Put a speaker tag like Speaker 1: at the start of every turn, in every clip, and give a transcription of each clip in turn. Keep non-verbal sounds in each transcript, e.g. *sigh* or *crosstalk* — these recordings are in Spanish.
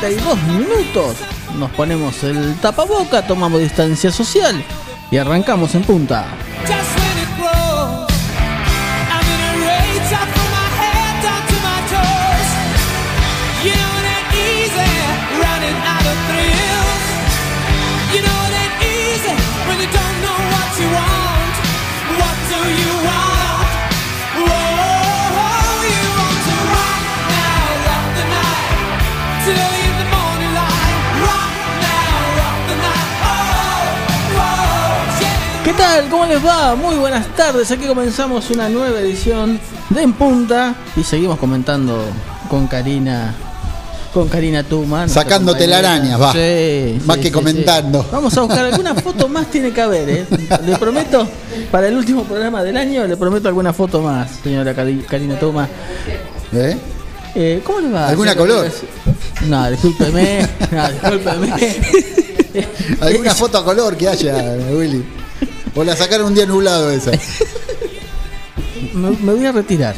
Speaker 1: 32 minutos. Nos ponemos el tapaboca, tomamos distancia social y arrancamos en punta. Les va? Muy buenas tardes. Aquí comenzamos una nueva edición de En Punta y seguimos comentando con Karina con Karina Tuma.
Speaker 2: Sacándote la araña, va. más que comentando.
Speaker 1: Vamos a buscar alguna *laughs* foto más, tiene que haber, ¿eh? Le prometo, para el último programa del año, le prometo alguna foto más, señora Karina Tuma.
Speaker 2: ¿Eh?
Speaker 1: ¿Eh? ¿Cómo le va?
Speaker 2: ¿Alguna color?
Speaker 1: No, discúlpeme. No, discúlpeme. *laughs*
Speaker 2: ¿Alguna foto a color que haya, Willy? O la sacaron un día nublado esa.
Speaker 1: Me, voy a retirar.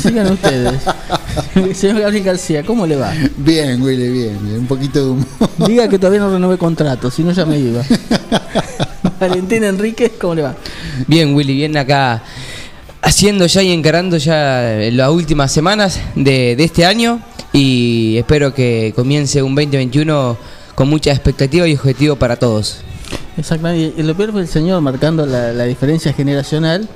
Speaker 1: Sigan ustedes. *laughs* Señor Gabriel García, ¿cómo le va?
Speaker 2: Bien, Willy, bien, bien. Un poquito de humor.
Speaker 1: Diga que todavía no renové contrato, si no ya me iba. *laughs* Valentín Enríquez, ¿cómo le va?
Speaker 3: Bien, Willy, bien acá haciendo ya y encarando ya las últimas semanas de, de este año y espero que comience un 2021 con mucha expectativa y objetivo para todos.
Speaker 1: Exactamente, y lo peor fue el señor marcando la, diferencia generacional.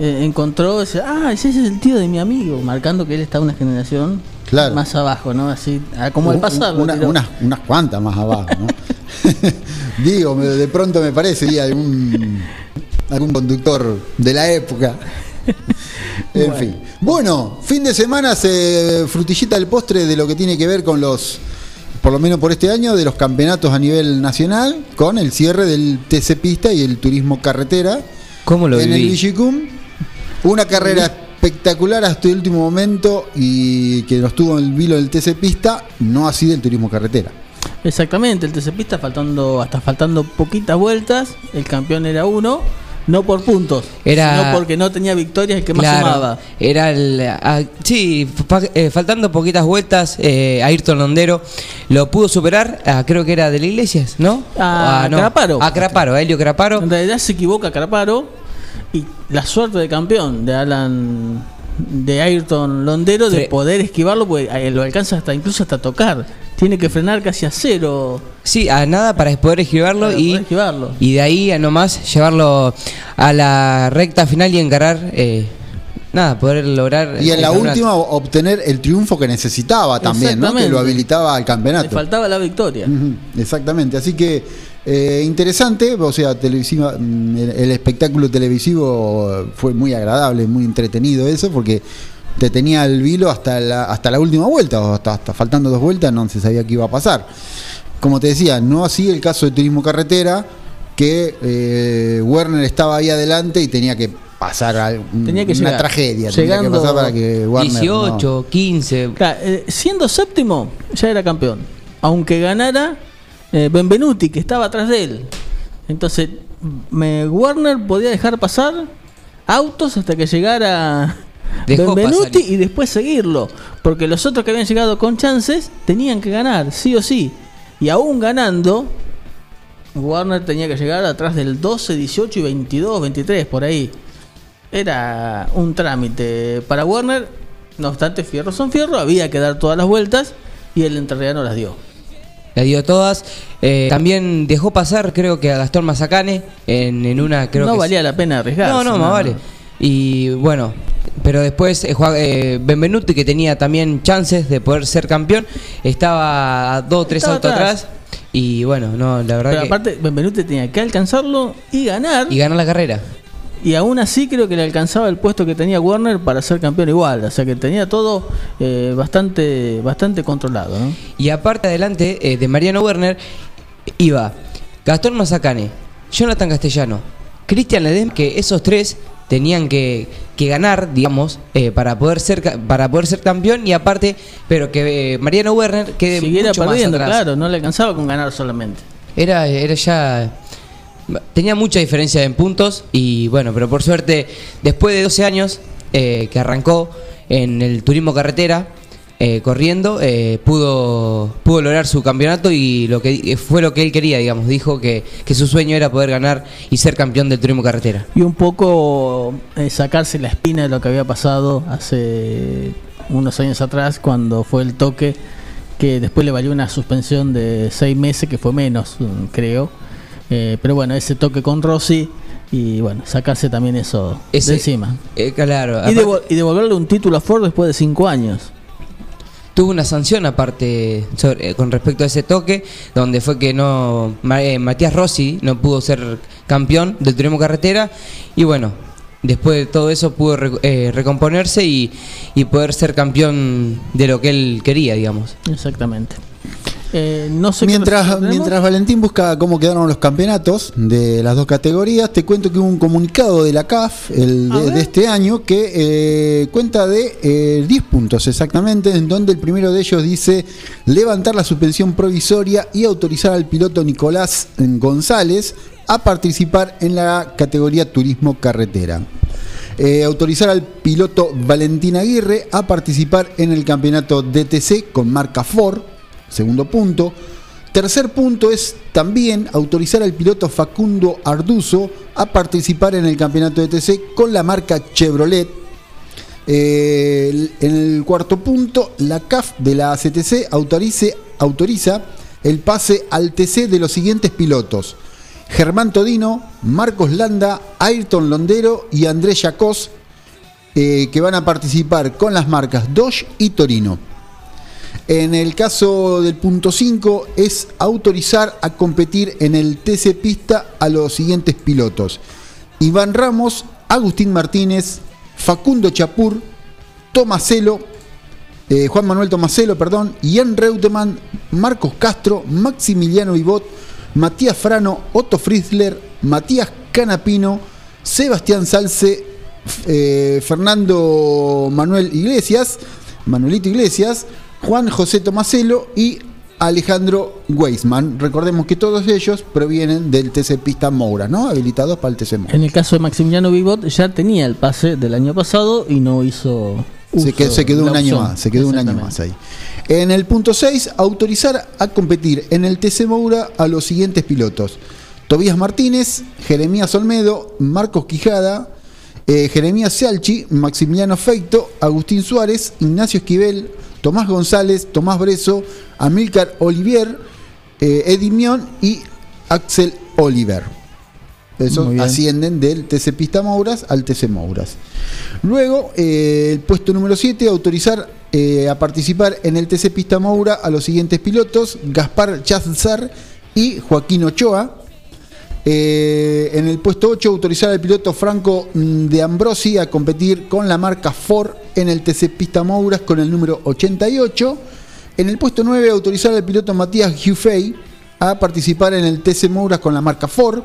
Speaker 1: Eh, encontró, ese, ah, ese es el tío de mi amigo, marcando que él está una generación más abajo, ¿no? Así, ah, como el pasado.
Speaker 2: unas, unas cuantas más abajo, ¿no? *laughs* *laughs* Digo, de pronto me parece algún, algún conductor de la época. *laughs* en fin. Bueno, fin de semana se frutillita el postre de lo que tiene que ver con los por lo menos por este año, de los campeonatos a nivel nacional, con el cierre del TC Pista y el turismo carretera.
Speaker 3: ¿Cómo lo
Speaker 2: En el Vigicum. Una carrera espectacular hasta el último momento y que nos tuvo el vilo del TC Pista, no así del turismo carretera.
Speaker 1: Exactamente, el TC Pista faltando, hasta faltando poquitas vueltas, el campeón era uno no por puntos, era, sino porque no tenía victorias el que más sumaba.
Speaker 3: Era el. Ah, sí, eh, faltando poquitas vueltas, eh, Ayrton Londero lo pudo superar, creo que era de la Iglesias, ¿no?
Speaker 1: A ah, Craparo.
Speaker 3: A Craparo, a Helio Craparo.
Speaker 1: En realidad se equivoca Craparo y la suerte de campeón de Alan de Ayrton Londero de poder esquivarlo, porque eh, lo alcanza hasta incluso hasta tocar. Tiene que frenar casi a cero.
Speaker 3: Sí, a nada para poder esquivarlo, y, y de ahí a nomás llevarlo a la recta final y encarar. Eh, nada, poder lograr.
Speaker 2: Y en la última obtener el triunfo que necesitaba también, ¿no? Que lo habilitaba al campeonato. Le
Speaker 1: faltaba la victoria.
Speaker 2: exactamente. Así que eh, interesante, o sea, televisiva, mm, el, espectáculo televisivo fue muy agradable, muy entretenido eso, porque te tenía el vilo hasta la, hasta la última vuelta, o hasta, faltando dos vueltas, no se sabía qué iba a pasar. Como te decía, no así el caso de Turismo Carretera, que eh, Werner estaba ahí adelante y tenía que pasar tenía que una tragedia.
Speaker 1: tenía que pasar
Speaker 3: para que Werner, 18, 15.
Speaker 1: Eh, siendo séptimo, ya era campeón. Aunque ganara eh, Benvenuti, que estaba atrás de él. Entonces, me, Warner podía dejar pasar autos hasta que llegara Benvenuti y después seguirlo. Porque los otros que habían llegado con chances tenían que ganar, sí o sí. Y aún ganando, Warner tenía que llegar atrás del 12, 18 y 22, 23, por ahí. Era un trámite para Warner. No obstante, fierro son fierro, había que dar todas las vueltas y el entrerriano las dio
Speaker 3: la dio todas. Eh, también dejó pasar, creo que a Gastón Mazacane en, una. Creo
Speaker 1: no valía la pena arriesgar.
Speaker 3: No, no, más vale. Y bueno, pero después eh, eh, Benvenuti, que tenía también chances de poder ser campeón, estaba a dos o tres autos atrás. Y bueno, no, la verdad
Speaker 1: Pero
Speaker 3: que.
Speaker 1: aparte, Benvenuti tenía que alcanzarlo y ganar.
Speaker 3: y ganar la carrera.
Speaker 1: Y aún así creo que le alcanzaba el puesto que tenía Warner para ser campeón igual. O sea que tenía todo eh, bastante, bastante controlado. ¿no?
Speaker 3: Y aparte adelante eh, de Mariano Werner iba Gastón Mazacane, Jonathan Castellano, Cristian Ledem, que esos tres tenían que, que ganar, digamos, eh, para poder ser para poder ser campeón y aparte, pero que eh, Mariano Werner quede
Speaker 1: Siguiera
Speaker 3: mucho
Speaker 1: perdiendo,
Speaker 3: más atrás.
Speaker 1: claro, no le alcanzaba con ganar solamente.
Speaker 3: Era, era ya. Tenía mucha diferencia en puntos y bueno, pero por suerte, después de 12 años eh, que arrancó en el turismo carretera, eh, corriendo, eh, pudo, pudo lograr su campeonato y lo que fue lo que él quería, digamos. Dijo que, que su sueño era poder ganar y ser campeón del turismo carretera.
Speaker 1: Y un poco eh, sacarse la espina de lo que había pasado hace unos años atrás cuando fue el toque que después le valió una suspensión de seis meses, que fue menos, mm, creo. Eh, pero bueno, ese toque con Rossi y bueno, sacarse también eso
Speaker 3: Ese-
Speaker 1: de encima.
Speaker 3: Eh, claro,
Speaker 1: Y,
Speaker 3: aparte-
Speaker 1: devo- y devolverle un título a Ford después de cinco años.
Speaker 3: Tuvo una sanción aparte eh, con respecto a ese toque, donde fue que no eh, Matías Rossi no pudo ser campeón del turismo carretera y bueno, después de todo eso pudo eh, recomponerse y, y poder ser campeón de lo que él quería, digamos.
Speaker 1: Exactamente. Eh, no sé
Speaker 2: Mientras, mientras Valentín busca cómo quedaron los campeonatos de las dos categorías, te cuento que hubo un comunicado de la CAF el de, este año que eh, cuenta de eh, 10 puntos exactamente, en donde el primero de ellos dice levantar la suspensión provisoria y autorizar al piloto Nicolás González a participar en la categoría turismo carretera. Eh, autorizar al piloto Valentín Aguirre a participar en el campeonato DTC con marca Ford, segundo punto. Tercer punto es también autorizar al piloto Facundo Arduzo a participar en el campeonato DTC con la marca Chevrolet. Eh, en el cuarto punto, la CAF de la CTC autorice- autoriza el pase al TC de los siguientes pilotos. Germán Todino, Marcos Landa, Ayrton Londero y Andrés Yacos, eh, que van a participar con las marcas Dodge y Torino. En el caso del punto 5 es autorizar a competir en el TC Pista a los siguientes pilotos. Iván Ramos, Agustín Martínez, Facundo Chapur, Tomaselo, eh, Juan Manuel Tomaselo, perdón, Ian Reutemann, Marcos Castro, Maximiliano Vivot, Matías Frano, Otto Fritzler, Matías Canapino, Sebastián Salce, eh, Fernando Manuel Iglesias, Manuelito Iglesias, Juan José Tomaselo y Alejandro Weisman. Recordemos que todos ellos provienen del TC Pista Moura, ¿no? Habilitados para el TC Moura.
Speaker 1: En el caso de Maximiliano Vivot ya tenía el pase del año pasado y no hizo.
Speaker 2: Se,
Speaker 1: uso
Speaker 2: que- se quedó un año más, se quedó un año más ahí. En el punto 6, autorizar a competir en el TC Moura a los siguientes pilotos. Tobías Martínez, Jeremías Olmedo, Marcos Quijada, eh, Jeremías Sealchi, Maximiliano Feito, Agustín Suárez, Ignacio Esquivel, Tomás González, Tomás Breso, Amílcar Olivier, eh, Eddie Mion y Axel Oliver. Esos ascienden del TC Pista Mouras al TC Mouras. Luego, eh, el puesto número 7, autorizar eh, a participar en el TC Pista Moura a los siguientes pilotos, Gaspar Chazar y Joaquín Ochoa. Eh, en el puesto 8, autorizar al piloto Franco mm, de Ambrosi a competir con la marca Ford en el TC Pista Mouras con el número 88. En el puesto 9, autorizar al piloto Matías Giuffey a participar en el TC Mouras con la marca Ford.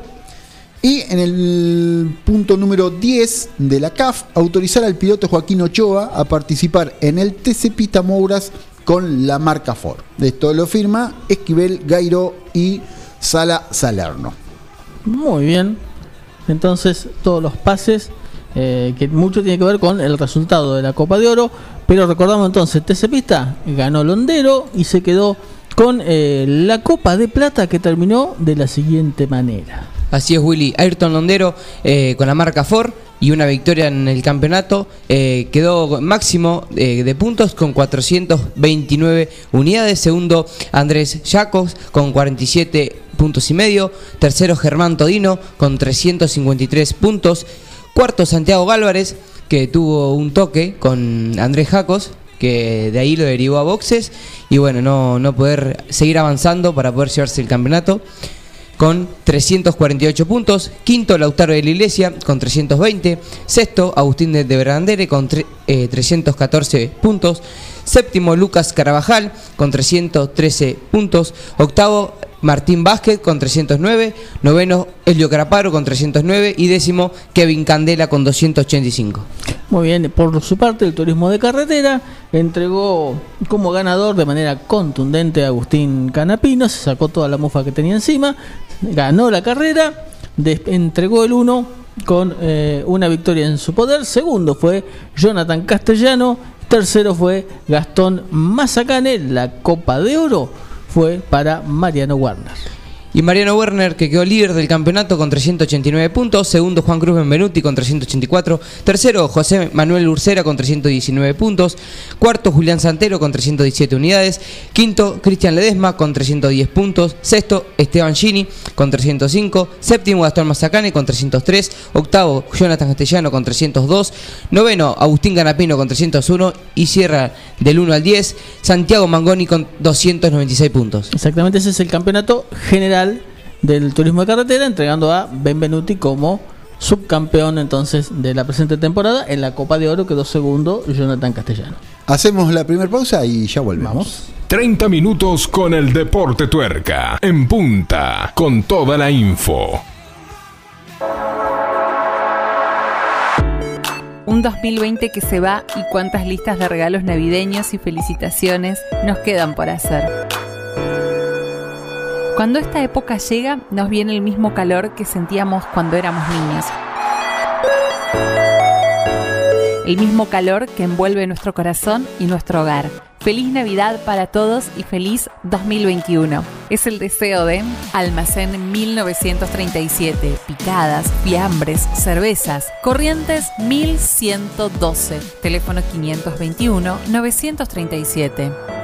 Speaker 2: Y en el punto número 10 de la CAF, autorizar al piloto Joaquín Ochoa a participar en el TC Pista Mouras con la marca Ford. Esto lo firma Esquivel, Gairo y Sala Salerno.
Speaker 1: Muy bien. Entonces, todos los pases, eh, que mucho tiene que ver con el resultado de la Copa de Oro. Pero recordamos entonces, TC Pista ganó Londero y se quedó con eh, la Copa de Plata que terminó de la siguiente manera.
Speaker 3: Así es, Willy. Ayrton Londero eh, con la marca Ford y una victoria en el campeonato. quedó máximo de puntos con 429 unidades. Segundo, Andrés Jacos con 47 puntos y medio. Tercero, Germán Todino con 353 puntos. Cuarto, Santiago Álvarez, que tuvo un toque con Andrés Jacos, que de ahí lo derivó a boxes y bueno, no, no poder seguir avanzando para poder llevarse el campeonato con 348 puntos, quinto Lautaro de la Iglesia con 320, sexto Agustín de Brandere con 314 puntos, séptimo Lucas Carabajal con 313 puntos, octavo Martín Vázquez con 309, noveno Elio Caraparo con 309 y décimo Kevin Candela con 285.
Speaker 1: Muy bien, por su parte el turismo de carretera entregó como ganador de manera contundente a Agustín Canapino, se sacó toda la mufa que tenía encima, ganó la carrera, entregó el 1 con eh, una victoria en su poder, segundo fue Jonathan Castellano, tercero fue Gastón Mazacane, la Copa de Oro fue para Mariano Warner.
Speaker 3: Y Mariano Werner, que quedó líder del campeonato con 389 puntos. Segundo, Juan Cruz Benvenuti con 384. Tercero, José Manuel Ursera con 319 puntos. Cuarto, Julián Santero con 317 unidades. Quinto, Cristian Ledesma con 310 puntos. Sexto, Esteban Gini con 305. Séptimo, Gastón Mazacane con 303. Octavo, Jonathan Castellano con 302. Noveno, Agustín Ganapino con 301. Y cierra del 1 al 10, Santiago Mangoni con 296 puntos.
Speaker 1: Exactamente, ese es el campeonato general del turismo de carretera, entregando a Benvenuti como subcampeón entonces de la presente temporada. En la Copa de Oro quedó segundo Jonathan Castellano.
Speaker 2: Hacemos la primera pausa y ya volvemos.
Speaker 4: 30 minutos con el Deporte Tuerca, en punta, con toda la info.
Speaker 5: Un 2020 que se va y cuántas listas de regalos navideños y felicitaciones nos quedan por hacer. Cuando esta época llega, nos viene el mismo calor que sentíamos cuando éramos niños. El mismo calor que envuelve nuestro corazón y nuestro hogar. Feliz Navidad para todos y feliz 2021. Es el deseo de Almacén 1937, picadas, fiambres, cervezas, Corrientes 1112, teléfono 521 937.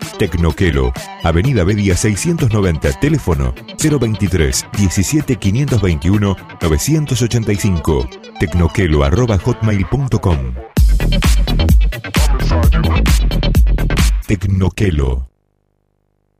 Speaker 6: Tecnoquelo, Avenida Bedia 690, teléfono 023 17 521 985. Tecnoquelo arroba hotmail.com. Tecnoquelo.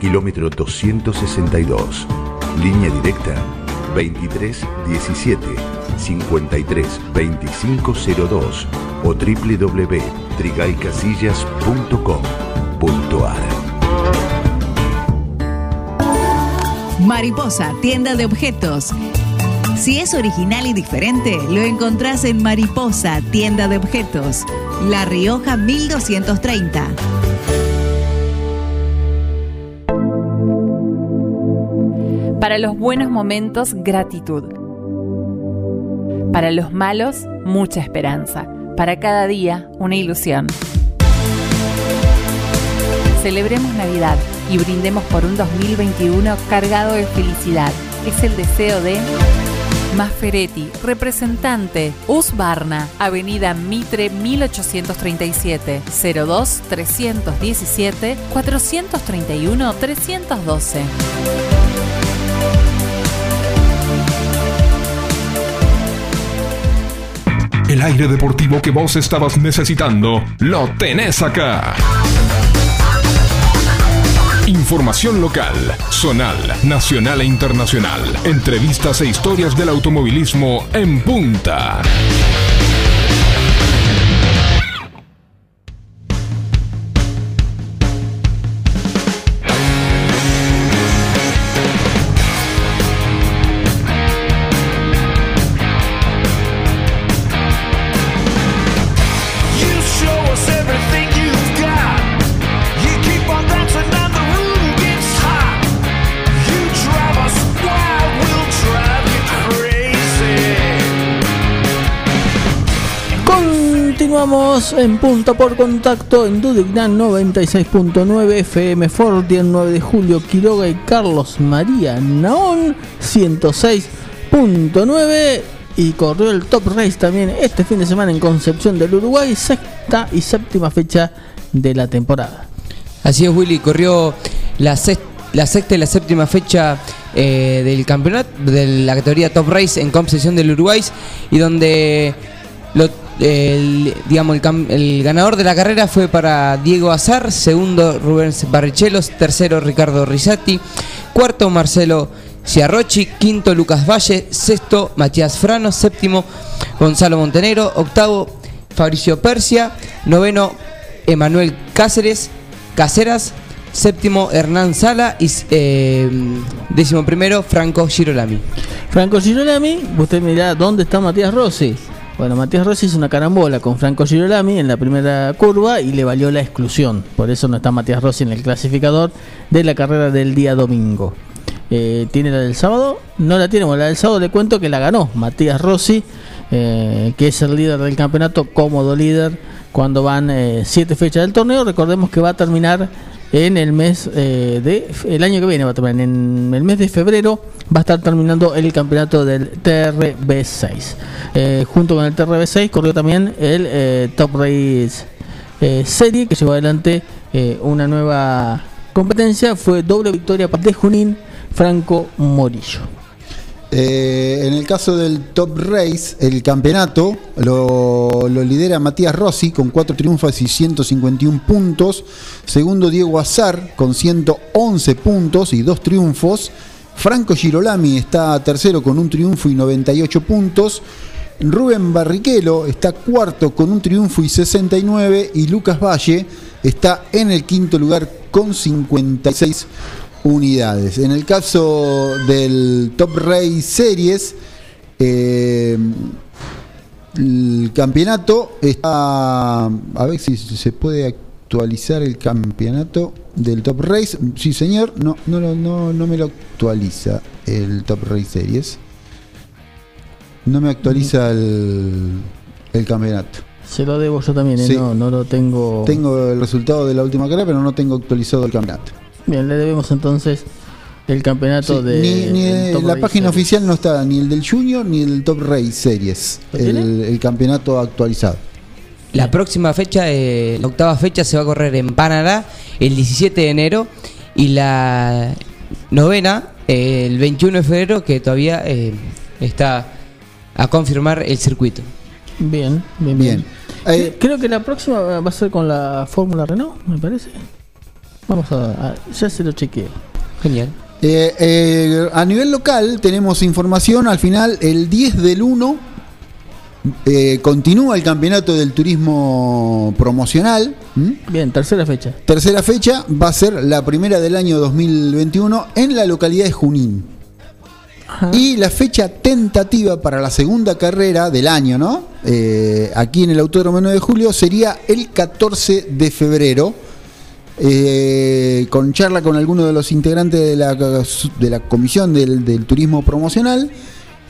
Speaker 7: kilómetro 262. Línea directa 23 17 53 25 02 o www.trigaycasillas.com.ar
Speaker 8: Mariposa, tienda de objetos. Si es original y diferente, lo encontrás en Mariposa, tienda de objetos. La Rioja 1230.
Speaker 5: Para los buenos momentos, gratitud. Para los malos, mucha esperanza. Para cada día, una ilusión. Celebremos Navidad y brindemos por un 2021 cargado de felicidad. Es el deseo de Masferetti, representante, Usbarna, Avenida Mitre 1837, 02 317 431 312.
Speaker 4: El aire deportivo que vos estabas necesitando, lo tenés acá. Información local, zonal, nacional e internacional. Entrevistas e historias del automovilismo en punta.
Speaker 1: En punto por contacto en Dudignan 96.9 FM Forti el 9 de julio Quiroga y Carlos María Naón 106.9 y corrió el Top Race también este fin de semana en Concepción del Uruguay, sexta y séptima fecha de la temporada.
Speaker 3: Así es, Willy, corrió la, sex- la sexta y la séptima fecha eh, del campeonato de la categoría Top Race en Concepción del Uruguay y donde lo- el, digamos, el, ganador de la carrera fue para Diego Azar, segundo Rubén Barrichelos, tercero Ricardo Risati, cuarto Marcelo Ciarrochi, quinto Lucas Valle, sexto Matías Frano, séptimo Gonzalo Montenegro, octavo Fabricio Persia, noveno Emanuel Cáceres, Caseras, séptimo Hernán Sala y eh, décimo primero Franco Girolami.
Speaker 1: Franco Girolami, usted mirá dónde está Matías Rossi. Bueno, Matías Rossi hizo una carambola con Franco Girolami en la primera curva y le valió la exclusión. Por eso no está Matías Rossi en el clasificador de la carrera del día domingo. Eh, ¿Tiene la del sábado? No la tiene. Bueno, la del sábado le cuento que la ganó Matías Rossi, eh, que es el líder del campeonato, cómodo líder, cuando van eh, siete fechas del torneo. Recordemos que va a terminar en el mes eh, de el año que viene va a en el mes de febrero va a estar terminando el campeonato del TRB6 Eh, junto con el TRB6 corrió también el eh, Top Race eh, Serie que llevó adelante una nueva competencia. Fue doble victoria de Junín Franco Morillo
Speaker 2: Eh, en el caso del Top Race, el campeonato lo, lidera Matías Rossi con 4 triunfos y 151 puntos. Segundo Diego Azar con 111 puntos y 2 triunfos. Franco Girolami está tercero con un triunfo y 98 puntos. Rubén Barrichello está cuarto con un triunfo y 69 y Lucas Valle está en el quinto lugar con 56 unidades. En el caso del Top Race Series, eh, el campeonato está. A ver si se puede actualizar el campeonato del Top Race. Sí, señor, no, no, no, no, me lo actualiza el Top Race Series. No me actualiza el, el campeonato.
Speaker 1: Se lo debo yo también, ¿eh?
Speaker 2: Sí.
Speaker 1: no, no lo tengo.
Speaker 2: Tengo el resultado de la última carrera, pero no tengo actualizado el campeonato.
Speaker 1: Bien, le debemos entonces el campeonato
Speaker 2: Sí,
Speaker 1: de.
Speaker 2: ni, ni
Speaker 1: del Top
Speaker 2: la
Speaker 1: Race
Speaker 2: página
Speaker 1: Series.
Speaker 2: oficial no está ni el del Junior ni el del Top Race Series, el, el campeonato actualizado.
Speaker 3: La próxima fecha, eh, la octava fecha, se va a correr en Panamá el 17 de enero y la novena eh, el 21 de febrero, que todavía eh, está a confirmar el circuito.
Speaker 1: Bien, bien, bien.
Speaker 2: Bien. Eh,
Speaker 1: Creo que la próxima va a ser con la Fórmula Renault, me parece. Vamos a, a- ya se lo chequeo.
Speaker 3: Genial.
Speaker 2: Eh, eh, a nivel local tenemos información, al final el 10 del 1 eh, continúa el campeonato del turismo promocional.
Speaker 1: Bien, tercera fecha.
Speaker 2: Tercera fecha va a ser la primera del año 2021 en la localidad de Junín.
Speaker 1: Ajá.
Speaker 2: Y la fecha tentativa para la segunda carrera del año, ¿no? Eh, aquí en el Autódromo 9 de Julio sería el 14 de febrero. Eh, con charla con algunos de los integrantes de la, de la comisión del, del turismo promocional,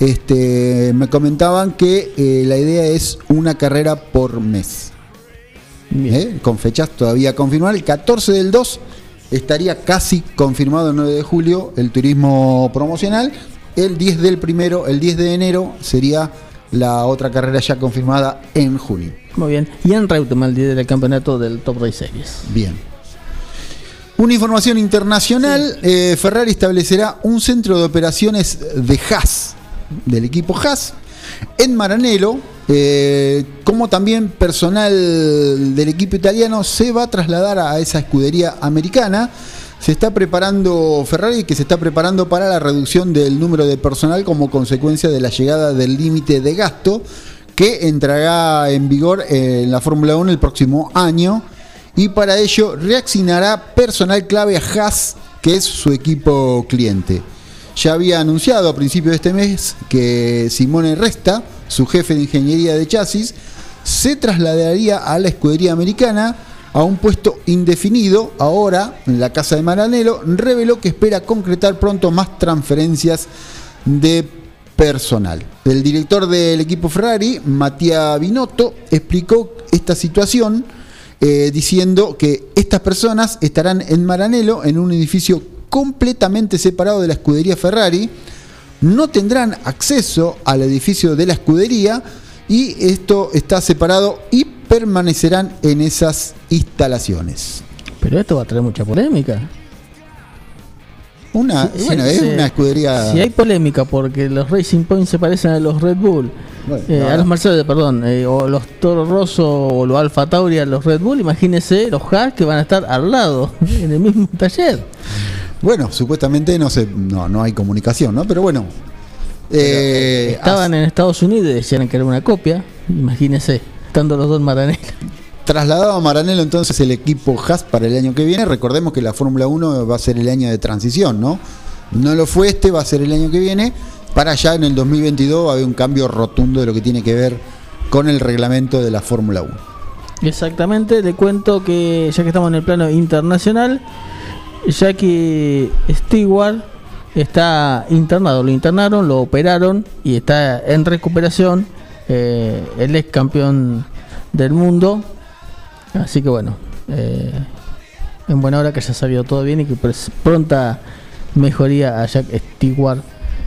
Speaker 2: este, me comentaban que eh, la idea es una carrera por mes. ¿eh? Con fechas todavía a confirmar. El 14 del 2 estaría casi confirmado el 9 de julio el turismo promocional. El 10 del primero, el 10 de enero sería la otra carrera ya confirmada en junio.
Speaker 1: Muy bien. Y en Reutemann el campeonato del Top Race Series.
Speaker 2: Bien. Una información internacional, eh, Ferrari establecerá un centro de operaciones de Haas, del equipo Haas, en Maranello, eh, como también personal del equipo italiano se va a trasladar a esa escudería americana. Se está preparando Ferrari, que se está preparando para la reducción del número de personal como consecuencia de la llegada del límite de gasto que entrará en vigor en la Fórmula 1 el próximo año y para ello reaccionará personal clave a Haas, que es su equipo cliente. Ya había anunciado a principios de este mes que Simone Resta, su jefe de ingeniería de chasis, se trasladaría a la escudería americana a un puesto indefinido. Ahora, en la casa de Maranello, reveló que espera concretar pronto más transferencias de personal. El director del equipo Ferrari, Mattia Binotto, explicó esta situación eh, diciendo que estas personas estarán en Maranello en un edificio completamente separado de la escudería Ferrari, no tendrán acceso al edificio de la escudería y esto está separado y permanecerán en esas instalaciones.
Speaker 1: Pero esto va a traer mucha polémica.
Speaker 2: Una,
Speaker 1: Sí,
Speaker 2: bueno,
Speaker 1: sí,
Speaker 2: es
Speaker 1: sí.
Speaker 2: una escudería.
Speaker 1: Si hay polémica porque los Racing Point se parecen a los Red Bull,
Speaker 2: Bueno,
Speaker 1: eh, a los Mercedes, perdón, eh, o los Toro Rosso o los Alfa Tauri a los Red Bull, imagínense los Haas que van a estar al lado, *laughs* en el mismo taller.
Speaker 2: Bueno, supuestamente no sé, no, no hay comunicación, ¿no? Pero bueno. eh,
Speaker 1: Estaban en Estados Unidos y decían que era una copia, imagínense, estando los dos en Maranello.
Speaker 2: Trasladado a Maranello entonces el equipo Haas para el año que viene. Recordemos que la Fórmula 1 va a ser el año de transición, ¿no? No lo fue este, va a ser el año que viene. Para allá en el 2022 va a haber un cambio rotundo de lo que tiene que ver con el reglamento de la Fórmula 1.
Speaker 1: Exactamente, le cuento que ya que estamos en el plano internacional, Jackie Stewart está internado, lo internaron, lo operaron y está en recuperación, eh, el ex campeón del mundo, así que bueno, eh, en buena hora que haya salido todo bien y que pres- pronta mejoría a Jack Stewart,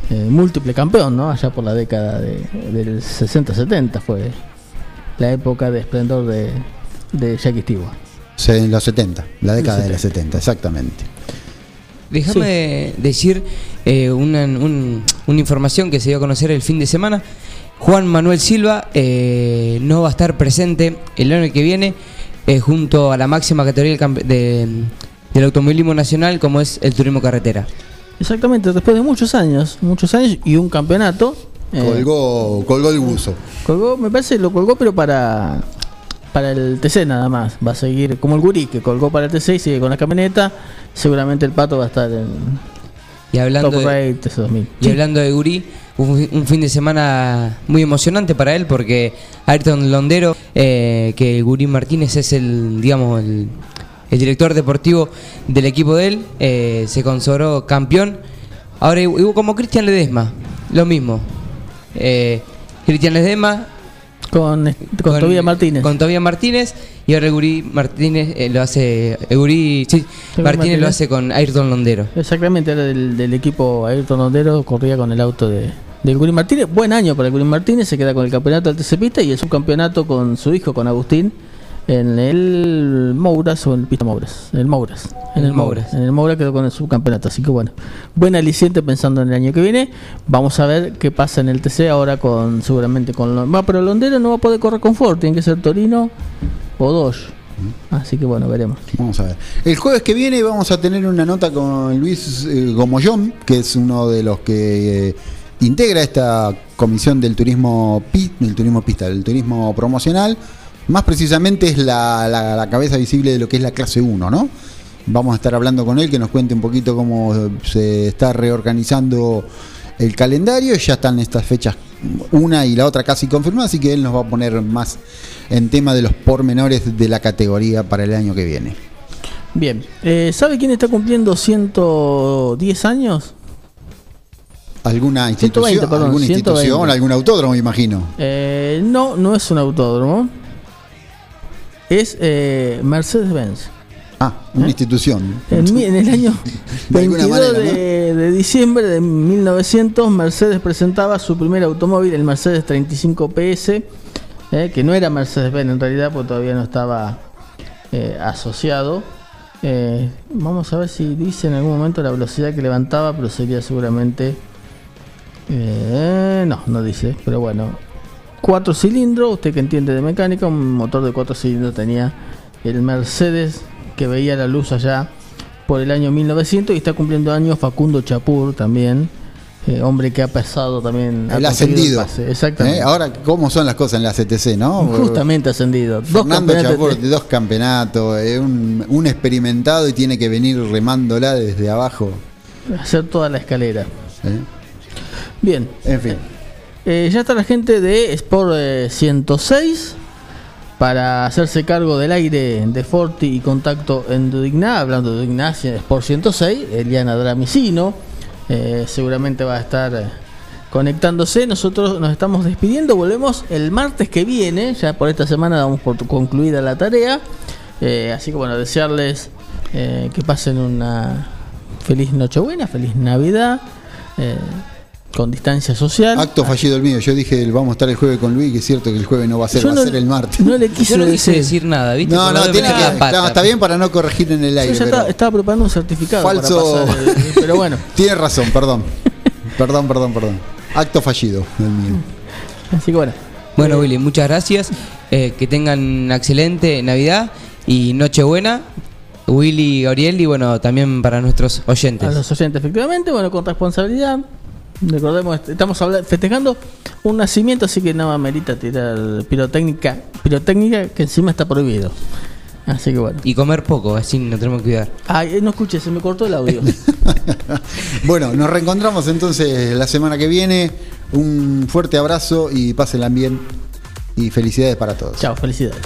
Speaker 1: eh, múltiple campeón, ¿no? Allá por la década de- del 60-70 fue la época de esplendor de, de Jackie Stewart.
Speaker 2: En los 70, la década de los
Speaker 1: 70.
Speaker 2: 70, exactamente.
Speaker 3: déjame decir eh, una, un- una información que se dio a conocer el fin de semana. Juan Manuel Silva eh, no va a estar presente el año que viene eh, junto a la máxima categoría del, campe- de- del automovilismo nacional como es el turismo carretera.
Speaker 1: Exactamente, después de muchos años, muchos años y un campeonato. eh,
Speaker 2: Colgó, colgó el buzo.
Speaker 1: colgó, me parece lo colgó, pero para para el TC nada más. Va a seguir como el Gurí, que colgó para el TC y sigue con la camioneta. Seguramente el pato va a estar en
Speaker 3: Y hablando
Speaker 1: Top
Speaker 3: de,
Speaker 1: Rate TC 2000.
Speaker 3: Y hablando de Guri, un, un fin de semana muy emocionante para él porque Ayrton Londero, eh, que Guri Martínez es el, digamos, el, el director deportivo del equipo de él, eh, se consagró campeón. Ahora como Cristian Ledesma, lo mismo. Eh, Cristian Ledesma
Speaker 1: Con, con, Tobías Martínez.
Speaker 3: Con Tobías Martínez y ahora el Guri Martínez eh, lo hace, el Guri, sí, Martínez lo hace con Ayrton Londero.
Speaker 1: Exactamente, era del, del equipo Ayrton Londero, corría con el auto de, del Gurí Martínez. Buen año para el Gurí Martínez, se queda con el campeonato del TC Pista y el subcampeonato con su hijo, con Agustín, en el Mouras o en el Pista Mouras. En el Mouras. En el Mouras.
Speaker 3: Mouras.
Speaker 1: En el Mouras quedó con el subcampeonato. Así que bueno, buen aliciente pensando en el año que viene. Vamos a ver qué pasa en el TC ahora con seguramente con Va, pero Londero no va a poder correr con Ford, tiene que ser Torino o Dodge. Así que bueno, veremos.
Speaker 2: Vamos a ver. El jueves que viene vamos a tener una nota con Luis eh, Gomollón, que es uno de los que eh, integra esta comisión del turismo del turismo pista, del turismo promocional. Más precisamente es la, la- la cabeza visible de lo que es la clase 1, ¿no? Vamos a estar hablando con él, que nos cuente un poquito cómo se está reorganizando el calendario. Ya están estas fechas, una y la otra casi confirmadas, así que él nos va a poner más en tema de los pormenores de la categoría para el año que viene.
Speaker 1: Bien, eh, ¿sabe quién está cumpliendo 110 años?
Speaker 2: ¿Alguna institución?
Speaker 1: 120, perdón,
Speaker 2: ¿Alguna
Speaker 1: 120.
Speaker 2: institución? ¿Algún autódromo, imagino?
Speaker 1: Eh, no, no es un autódromo. Es eh, Mercedes-Benz.
Speaker 2: Ah, una institución.
Speaker 1: En, el año *laughs*
Speaker 2: De alguna
Speaker 1: 22
Speaker 2: manera,
Speaker 1: de, de diciembre de 1900, Mercedes presentaba su primer automóvil, el Mercedes 35 PS, eh, que no era Mercedes-Benz en realidad, porque todavía no estaba eh, asociado. Eh, vamos a ver si dice en algún momento la velocidad que levantaba, pero sería seguramente... eh, no, no dice, pero bueno. Cuatro cilindros, usted que entiende de mecánica, un motor de cuatro cilindros tenía el Mercedes que veía la luz allá por el año 1900 y está cumpliendo años Facundo Chapur también, eh, hombre que ha pasado también. ha
Speaker 2: El
Speaker 1: conseguido
Speaker 2: ascendido.
Speaker 1: pase, Exactamente.
Speaker 2: ¿Eh? Ahora, ¿cómo son las cosas en la CTC, no?
Speaker 1: Justamente ascendido. Dos
Speaker 2: Fernando
Speaker 1: campeonatos
Speaker 2: Chapur,
Speaker 1: de-
Speaker 2: de dos campeonatos, eh, un, un experimentado y tiene que venir remándola desde abajo.
Speaker 1: hacer toda la escalera.
Speaker 2: ¿eh?
Speaker 1: Bien.
Speaker 2: En fin.
Speaker 1: Eh, ya está la gente de Sport eh, 106 para hacerse cargo del aire de Forti y contacto en Dudigná, hablando de Dudigná, Sport 106, Eliana Dramicino, eh, seguramente va a estar eh, conectándose. Nosotros nos estamos despidiendo, volvemos el martes que viene, ya por esta semana damos por concluida la tarea. Eh, así que bueno, desearles eh, que pasen una feliz Nochebuena, feliz Navidad. Con distancia social.
Speaker 2: Acto fallido el mío. Yo dije, vamos a estar el jueves con Luis, que es cierto que el jueves no va a ser,
Speaker 1: Yo
Speaker 2: va
Speaker 1: no-
Speaker 2: a ser el martes.
Speaker 1: No le quise
Speaker 3: Yo no quise
Speaker 1: decir.
Speaker 3: decir nada, ¿viste?
Speaker 2: No,
Speaker 3: Por
Speaker 2: no,
Speaker 3: lo de
Speaker 2: tiene
Speaker 3: meter
Speaker 2: que,
Speaker 3: la pata.
Speaker 2: está, está bien para no corregir en el
Speaker 1: Yo
Speaker 2: aire.
Speaker 1: ya
Speaker 2: pero
Speaker 1: estaba, estaba preparando un certificado
Speaker 2: Falso.
Speaker 1: para pasar, eh, pero bueno, *laughs*
Speaker 2: Tiene razón, perdón. perdón, perdón, perdón. Acto fallido el mío.
Speaker 1: así que bueno.
Speaker 3: Bueno,
Speaker 1: Eh,
Speaker 3: Willy, muchas gracias. Eh, que tengan una excelente Navidad y Nochebuena. Willy, Gabriel y bueno, también para nuestros
Speaker 1: A
Speaker 3: oyentes.
Speaker 1: los oyentes, efectivamente, bueno, con responsabilidad. Recordemos, est- estamos habla- festejando un nacimiento, así que nada merita tirar pirotécnica, pirotécnica que encima está prohibido. Así que bueno.
Speaker 3: Y comer poco, así no tenemos que cuidar.
Speaker 1: Ay, no escuché, se me cortó el audio. *laughs*
Speaker 2: Bueno, nos reencontramos entonces la semana que viene. Un fuerte abrazo y pásenla bien. Y felicidades para todos.
Speaker 1: Chao, felicidades.